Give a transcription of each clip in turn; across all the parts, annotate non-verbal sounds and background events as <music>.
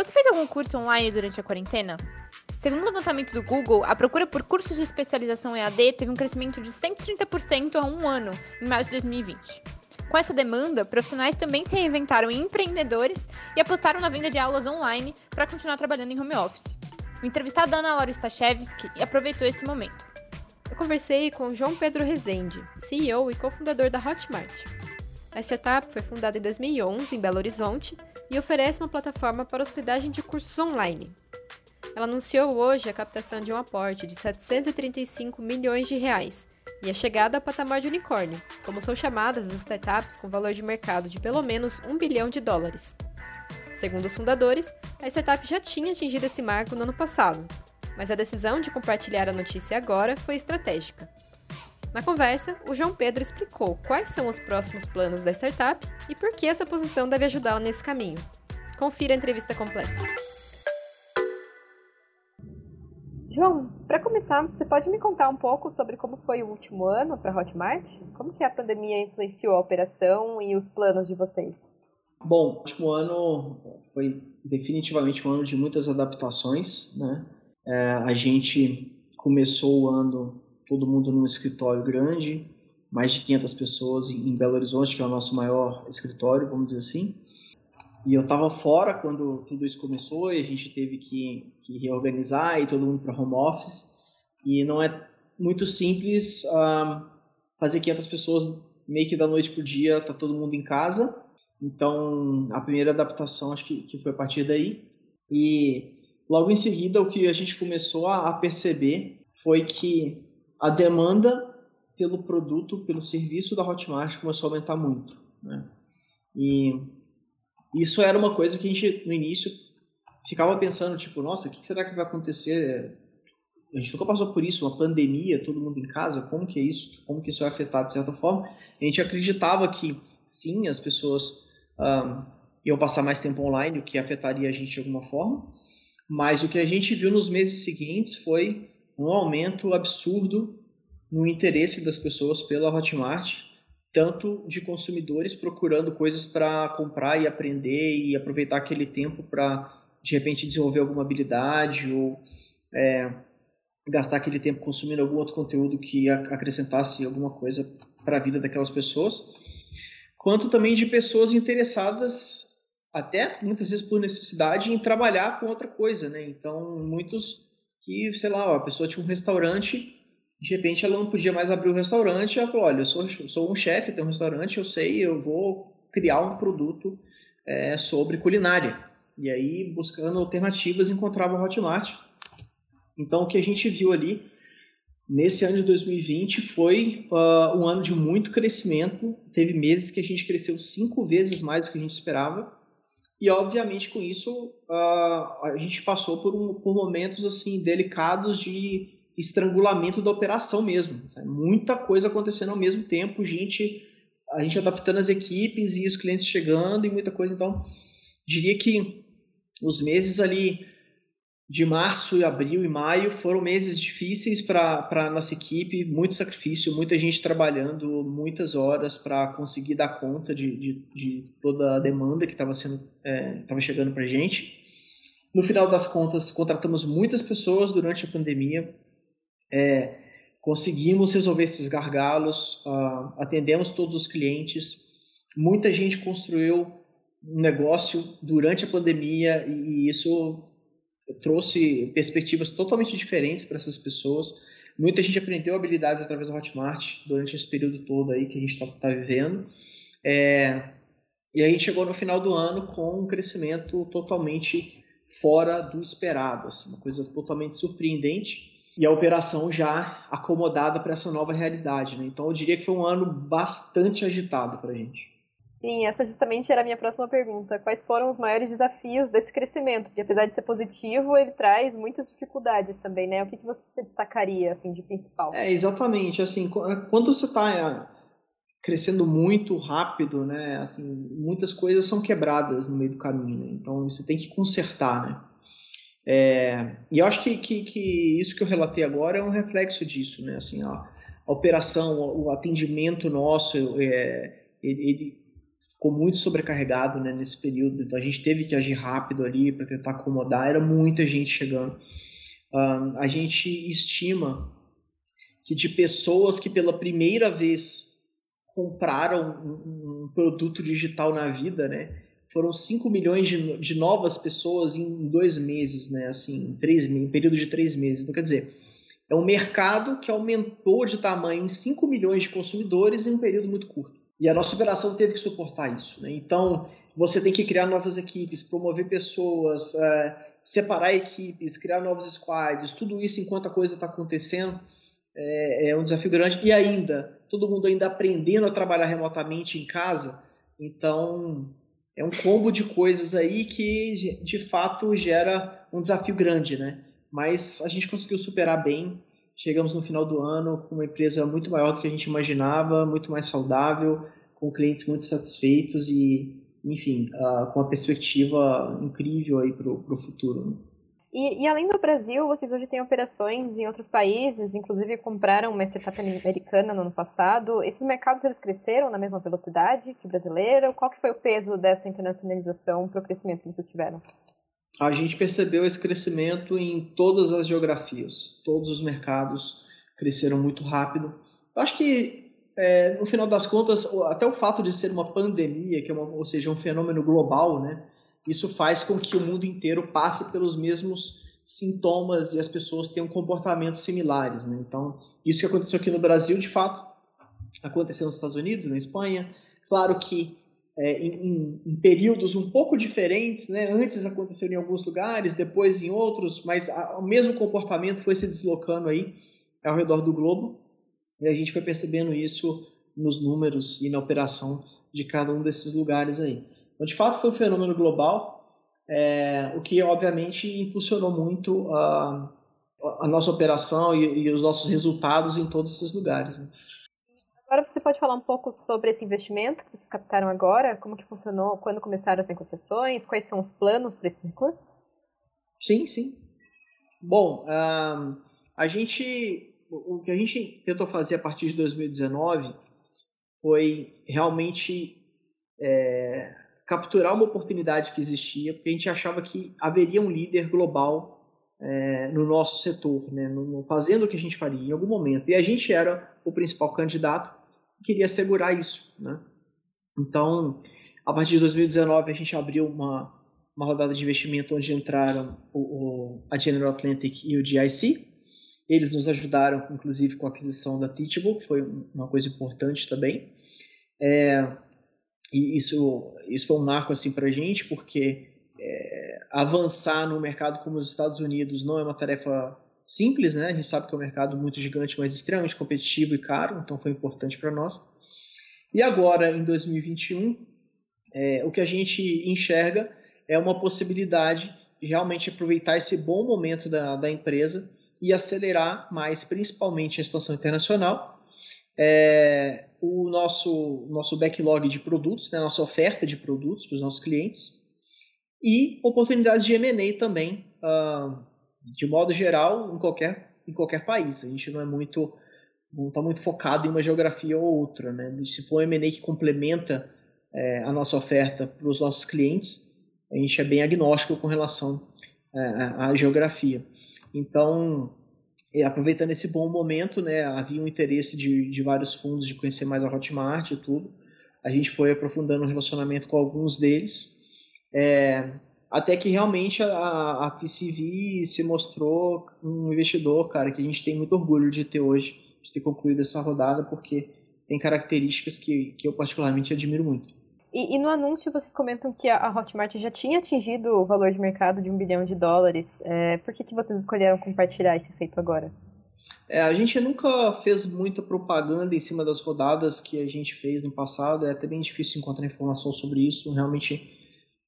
Você fez algum curso online durante a quarentena? Segundo o levantamento do Google, a procura por cursos de especialização EAD teve um crescimento de 130% a um ano, em março de 2020. Com essa demanda, profissionais também se reinventaram em empreendedores e apostaram na venda de aulas online para continuar trabalhando em home office. O entrevistado Ana Laura Stachewski aproveitou esse momento. Eu conversei com João Pedro Rezende, CEO e cofundador da Hotmart. A startup foi fundada em 2011 em Belo Horizonte e oferece uma plataforma para hospedagem de cursos online. Ela anunciou hoje a captação de um aporte de 735 milhões de reais e a chegada ao patamar de unicórnio, como são chamadas as startups com valor de mercado de pelo menos 1 bilhão de dólares. Segundo os fundadores, a startup já tinha atingido esse marco no ano passado, mas a decisão de compartilhar a notícia agora foi estratégica. Na conversa, o João Pedro explicou quais são os próximos planos da startup e por que essa posição deve ajudá-la nesse caminho. Confira a entrevista completa. João, para começar, você pode me contar um pouco sobre como foi o último ano para a Hotmart? Como que a pandemia influenciou a operação e os planos de vocês? Bom, o último ano foi definitivamente um ano de muitas adaptações, né? É, a gente começou o ano todo mundo num escritório grande, mais de 500 pessoas em Belo Horizonte, que é o nosso maior escritório, vamos dizer assim. E eu estava fora quando tudo isso começou e a gente teve que, que reorganizar e todo mundo para home office. E não é muito simples uh, fazer 500 pessoas meio que da noite para o dia, tá todo mundo em casa. Então, a primeira adaptação acho que, que foi a partir daí. E logo em seguida, o que a gente começou a, a perceber foi que a demanda pelo produto, pelo serviço da Hotmart começou a aumentar muito. Né? E isso era uma coisa que a gente, no início, ficava pensando, tipo, nossa, o que será que vai acontecer? A gente nunca passou por isso, uma pandemia, todo mundo em casa, como que é isso? Como que isso vai afetar de certa forma? A gente acreditava que, sim, as pessoas um, iam passar mais tempo online, o que afetaria a gente de alguma forma, mas o que a gente viu nos meses seguintes foi um aumento absurdo no interesse das pessoas pela Hotmart, tanto de consumidores procurando coisas para comprar e aprender e aproveitar aquele tempo para de repente desenvolver alguma habilidade ou é, gastar aquele tempo consumindo algum outro conteúdo que acrescentasse alguma coisa para a vida daquelas pessoas, quanto também de pessoas interessadas até muitas vezes por necessidade em trabalhar com outra coisa, né? Então muitos que, sei lá, a pessoa tinha um restaurante, de repente ela não podia mais abrir o restaurante, ela falou, olha, eu sou, sou um chefe, tenho um restaurante, eu sei, eu vou criar um produto é, sobre culinária. E aí, buscando alternativas, encontrava a Hotmart. Então, o que a gente viu ali nesse ano de 2020 foi uh, um ano de muito crescimento. Teve meses que a gente cresceu cinco vezes mais do que a gente esperava. E, obviamente, com isso, uh, a gente passou por, um, por momentos assim delicados de estrangulamento da operação mesmo. Sabe? Muita coisa acontecendo ao mesmo tempo, gente, a gente adaptando as equipes e os clientes chegando e muita coisa. Então, diria que os meses ali de março, e abril e maio foram meses difíceis para a nossa equipe, muito sacrifício, muita gente trabalhando muitas horas para conseguir dar conta de, de, de, toda a demanda que estava sendo estava é, chegando para a gente. No final das contas, contratamos muitas pessoas durante a pandemia, é, conseguimos resolver esses gargalos, uh, atendemos todos os clientes, muita gente construiu um negócio durante a pandemia e, e isso trouxe perspectivas totalmente diferentes para essas pessoas. Muita gente aprendeu habilidades através do Hotmart durante esse período todo aí que a gente está tá vivendo. É, e a gente chegou no final do ano com um crescimento totalmente fora do esperado, assim, uma coisa totalmente surpreendente e a operação já acomodada para essa nova realidade. Né? Então eu diria que foi um ano bastante agitado para a gente. Sim, essa justamente era a minha próxima pergunta. Quais foram os maiores desafios desse crescimento? Porque apesar de ser positivo, ele traz muitas dificuldades também, né? O que, que você destacaria, assim, de principal? É, exatamente. Assim, quando você está crescendo muito rápido, né? Assim, muitas coisas são quebradas no meio do caminho, né? Então você tem que consertar, né? É, e eu acho que, que, que, isso que eu relatei agora é um reflexo disso, né? Assim, a, a operação, o atendimento nosso, é, ele, ele, ficou muito sobrecarregado né, nesse período, então a gente teve que agir rápido ali para tentar acomodar, era muita gente chegando. Um, a gente estima que de pessoas que pela primeira vez compraram um, um produto digital na vida, né? Foram 5 milhões de, de, novas pessoas em dois meses, né? Assim, em, três, em período de três meses. Então, quer dizer, é um mercado que aumentou de tamanho em 5 milhões de consumidores em um período muito curto. E a nossa operação teve que suportar isso. Né? Então, você tem que criar novas equipes, promover pessoas, é, separar equipes, criar novos squads, tudo isso enquanto a coisa está acontecendo é, é um desafio grande. E ainda, todo mundo ainda aprendendo a trabalhar remotamente em casa. Então, é um combo de coisas aí que, de fato, gera um desafio grande, né? Mas a gente conseguiu superar bem. Chegamos no final do ano com uma empresa muito maior do que a gente imaginava, muito mais saudável, com clientes muito satisfeitos e, enfim, uh, com uma perspectiva incrível aí para o futuro. Né? E, e, além do Brasil, vocês hoje têm operações em outros países, inclusive compraram uma startup americana no ano passado. Esses mercados eles cresceram na mesma velocidade que o brasileiro? Qual que foi o peso dessa internacionalização para o crescimento que vocês tiveram? A gente percebeu esse crescimento em todas as geografias, todos os mercados cresceram muito rápido. Eu acho que é, no final das contas, até o fato de ser uma pandemia, que é uma, ou seja, um fenômeno global, né? isso faz com que o mundo inteiro passe pelos mesmos sintomas e as pessoas tenham comportamentos similares. Né? Então, isso que aconteceu aqui no Brasil, de fato, aconteceu nos Estados Unidos, na Espanha. Claro que é, em, em, períodos um pouco diferentes, né? antes aconteceu em alguns lugares, depois em outros, mas a, o mesmo comportamento foi se deslocando aí ao redor do globo e a gente foi percebendo isso nos números e na operação de cada um desses lugares aí. Então, de fato, foi um fenômeno global, é, o que obviamente impulsionou muito a, a nossa operação e, e, os nossos resultados em todos esses lugares. Né? Agora você pode falar um pouco sobre esse investimento que vocês captaram agora, como que funcionou, quando começaram as negociações, quais são os planos para esses recursos? Sim, sim. Bom, a gente, o que a gente tentou fazer a partir de 2019 foi realmente é, capturar uma oportunidade que existia, porque a gente achava que haveria um líder global é, no nosso setor, né, no, fazendo o que a gente faria em algum momento. E a gente era o principal candidato queria assegurar isso. Né? Então, a partir de 2019, a gente abriu uma, uma rodada de investimento onde entraram o, o, a General Atlantic e o GIC. Eles nos ajudaram, inclusive, com a aquisição da Teachable, que foi uma coisa importante também. É, e isso, isso foi um marco assim, para a gente, porque é, avançar no mercado como os Estados Unidos não é uma tarefa simples, né? A gente sabe que é um mercado muito gigante, mas extremamente competitivo e caro, então foi importante para nós. E agora, em 2021, é, o que a gente enxerga é uma possibilidade de realmente aproveitar esse bom momento da, da empresa e acelerar mais, principalmente a expansão internacional. É, o nosso, nosso backlog de produtos, né, nossa oferta de produtos para os nossos clientes e oportunidades de M&A também, uh, de modo geral, em qualquer, em qualquer país. A gente não é muito não está muito focado em uma geografia ou outra. Né? Se for um M&A que complementa é, a nossa oferta para os nossos clientes, a gente é bem agnóstico com relação é, à geografia. Então, aproveitando esse bom momento, né, havia um interesse de, de vários fundos de conhecer mais a Hotmart e tudo. A gente foi aprofundando o relacionamento com alguns deles, é, até que realmente a, a TCV se mostrou um investidor, cara, que a gente tem muito orgulho de ter hoje, de ter concluído essa rodada, porque tem características que, que eu particularmente admiro muito. E, e, no anúncio vocês comentam que a Hotmart já tinha atingido o valor de mercado de um bilhão de dólares. É, por que, que vocês escolheram compartilhar esse feito agora? É, a gente nunca fez muita propaganda em cima das rodadas que a gente fez no passado, é até bem difícil encontrar informação sobre isso. Realmente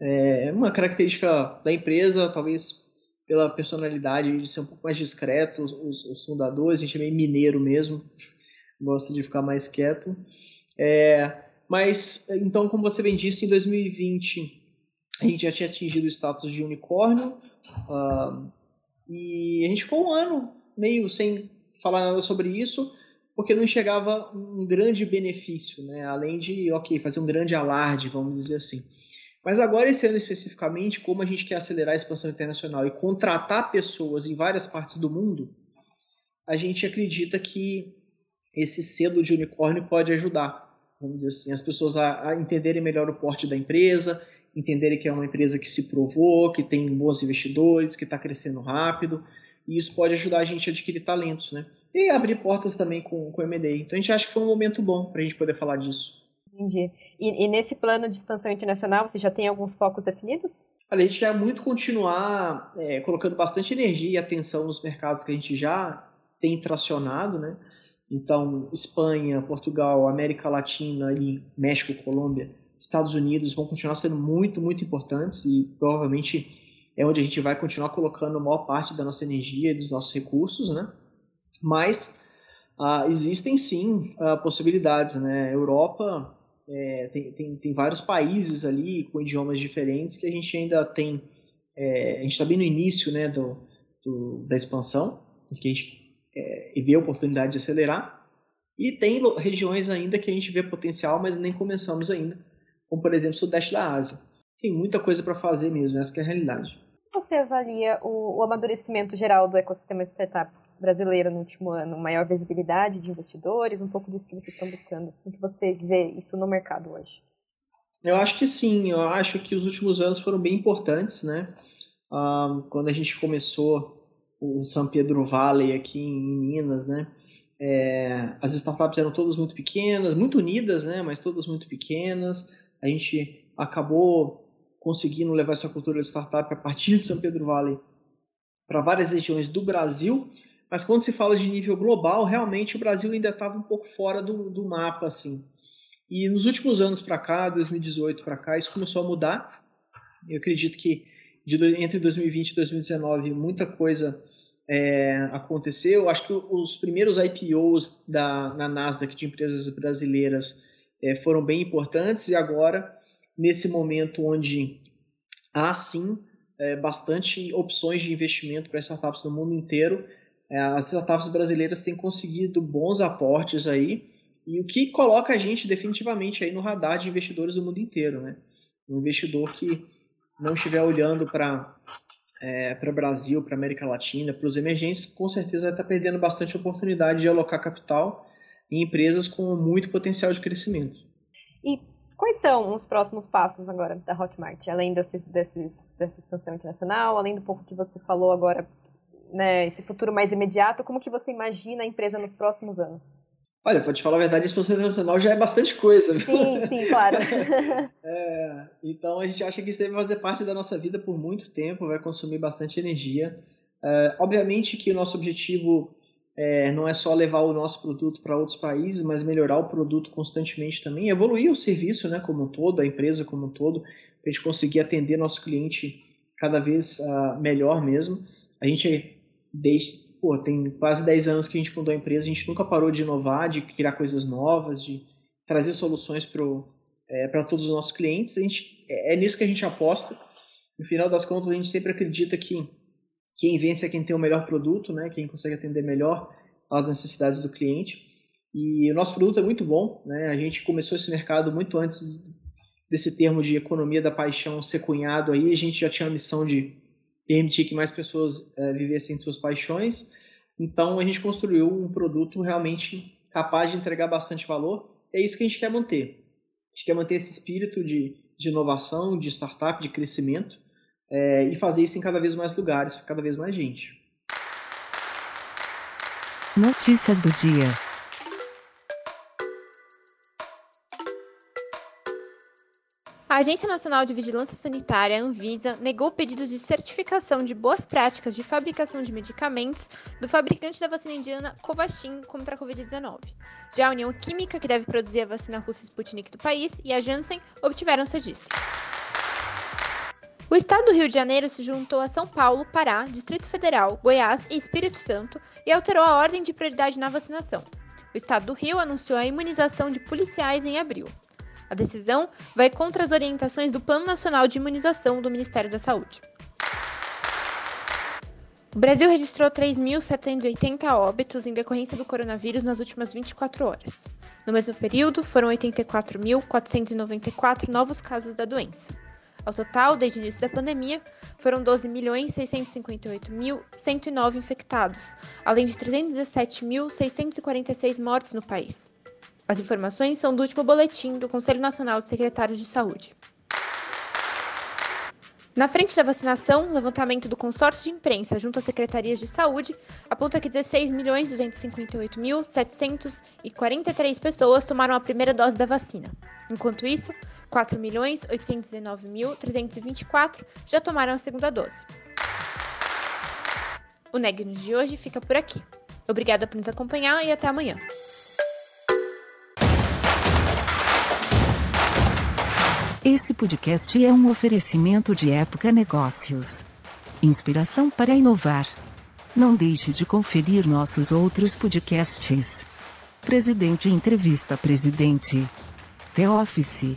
é uma característica da empresa, talvez pela personalidade de ser um pouco mais discreto, os, os fundadores, a gente é meio mineiro mesmo, gosta de ficar mais quieto. É, mas, então, como você bem disse, em 2020 a gente já tinha atingido o status de unicórnio uh, e a gente ficou um ano meio sem falar nada sobre isso porque não chegava um grande benefício, né? além de, ok, fazer um grande alarde, vamos dizer assim. Mas agora, esse ano especificamente, como a gente quer acelerar a expansão internacional e contratar pessoas em várias partes do mundo, a gente acredita que esse selo de unicórnio pode ajudar, vamos dizer assim, as pessoas a, a entenderem melhor o porte da empresa, entenderem que é uma empresa que se provou, que tem bons investidores, que está crescendo rápido, e isso pode ajudar a gente a adquirir talentos, né? E abrir portas também com, o M&A. Então a gente acha que foi um momento bom para a gente poder falar disso. Entendi. E, e, nesse plano de expansão internacional, você já tem alguns focos definidos? a gente quer muito continuar é, colocando bastante energia e atenção nos mercados que a gente já tem tracionado, né? Então, Espanha, Portugal, América Latina e México, Colômbia, Estados Unidos vão continuar sendo muito, muito importantes e provavelmente é onde a gente vai continuar colocando a maior parte da nossa energia e dos nossos recursos, né? Mas uh, existem sim uh, possibilidades, né? Europa é, tem, tem, tem, vários países ali com idiomas diferentes que a gente ainda tem. É, a gente está bem no início né, do, do, da expansão, que a gente é, vê a oportunidade de acelerar. E tem regiões ainda que a gente vê potencial, mas nem começamos ainda, como por exemplo o Sudeste da Ásia. Tem muita coisa para fazer mesmo, essa é a realidade você avalia o, o, amadurecimento geral do ecossistema de startups brasileiro no último ano? Maior visibilidade de investidores, um pouco disso que vocês estão buscando? Como que você vê isso no mercado hoje? Eu acho que sim, eu acho que os últimos anos foram bem importantes, né? Ah, quando a gente começou o São Pedro Valley aqui em Minas, né? É, as startups eram todas muito pequenas, muito unidas, né? Mas todas muito pequenas. A gente acabou conseguindo levar essa cultura de startup a partir de São Pedro Vale para várias regiões do Brasil, mas quando se fala de nível global, realmente o Brasil ainda estava um pouco fora do, do mapa, assim. E nos últimos anos para cá, 2018 para cá, isso começou a mudar. Eu acredito que de, entre 2020 e 2019 muita coisa é, aconteceu. Acho que os primeiros IPOs da, na Nasdaq de empresas brasileiras é, foram bem importantes e agora nesse momento onde há sim é, bastante opções de investimento para startups no mundo inteiro. É, as startups brasileiras têm conseguido bons aportes aí, e o que coloca a gente definitivamente aí no radar de investidores do mundo inteiro. Né? Um investidor que não estiver olhando para é, o Brasil, para América Latina, para os emergentes, com certeza estar perdendo bastante oportunidade de alocar capital em empresas com muito potencial de crescimento. E Quais são os próximos passos agora da Hotmart, além desses, desses, dessa expansão internacional, além do pouco que você falou agora, né, esse futuro mais imediato, como que você imagina a empresa nos próximos anos? Olha, para te falar a verdade, a expansão internacional já é bastante coisa. Viu? Sim, sim, claro. <laughs> é, então a gente acha que isso vai fazer parte da nossa vida por muito tempo, vai consumir bastante energia. É, obviamente que o nosso objetivo é, não é só levar o nosso produto para outros países, mas melhorar o produto constantemente também, evoluir o serviço né, como um todo, a empresa como um todo, para a gente conseguir atender nosso cliente cada vez uh, melhor mesmo. A gente, desde, pô, tem quase 10 anos que a gente fundou a empresa, a gente nunca parou de inovar, de criar coisas novas, de trazer soluções para é, todos os nossos clientes. A gente, é, é nisso que a gente aposta. No final das contas, a gente sempre acredita que quem vence é quem tem o melhor produto, né? Quem consegue atender melhor às necessidades do cliente. E o nosso produto é muito bom, né? A gente começou esse mercado muito antes desse termo de economia da paixão ser cunhado aí. A gente já tinha a missão de permitir que mais pessoas é, vivessem suas paixões. Então a gente construiu um produto realmente capaz de entregar bastante valor. É isso que a gente quer manter. A gente quer manter esse espírito de, de inovação, de startup, de crescimento é, e fazer isso em cada vez mais lugares, para cada vez mais gente. Notícias do dia. A Agência Nacional de Vigilância Sanitária, Anvisa, negou pedidos de certificação de boas práticas de fabricação de medicamentos do fabricante da vacina indiana Covaxin contra a Covid-19. Já a União Química, que deve produzir a vacina russa Sputnik do país, e a Janssen obtiveram os registros. O estado do Rio de Janeiro se juntou a São Paulo, Pará, Distrito Federal, Goiás e Espírito Santo e alterou a ordem de prioridade na vacinação. O estado do Rio anunciou a imunização de policiais em abril. A decisão vai contra as orientações do Plano Nacional de Imunização do Ministério da Saúde. O Brasil registrou 3.780 óbitos em decorrência do coronavírus nas últimas 24 horas. No mesmo período, foram 84.494 novos casos da doença. Ao total, desde o início da pandemia, foram 12.658.109 infectados, além de 317.646 mortes no país. As informações são do último boletim do Conselho Nacional de Secretários de Saúde. Na frente da vacinação, levantamento do consórcio de imprensa junto às secretarias de saúde aponta que 16.258.743 pessoas tomaram a primeira dose da vacina. Enquanto isso, 4.819.324 já tomaram a segunda dose. O Neg News de hoje fica por aqui. Obrigada por nos acompanhar e até amanhã. Esse podcast é um oferecimento de Época Negócios. Inspiração para inovar. Não deixe de conferir nossos outros podcasts. Presidente Entrevista Presidente. The Office.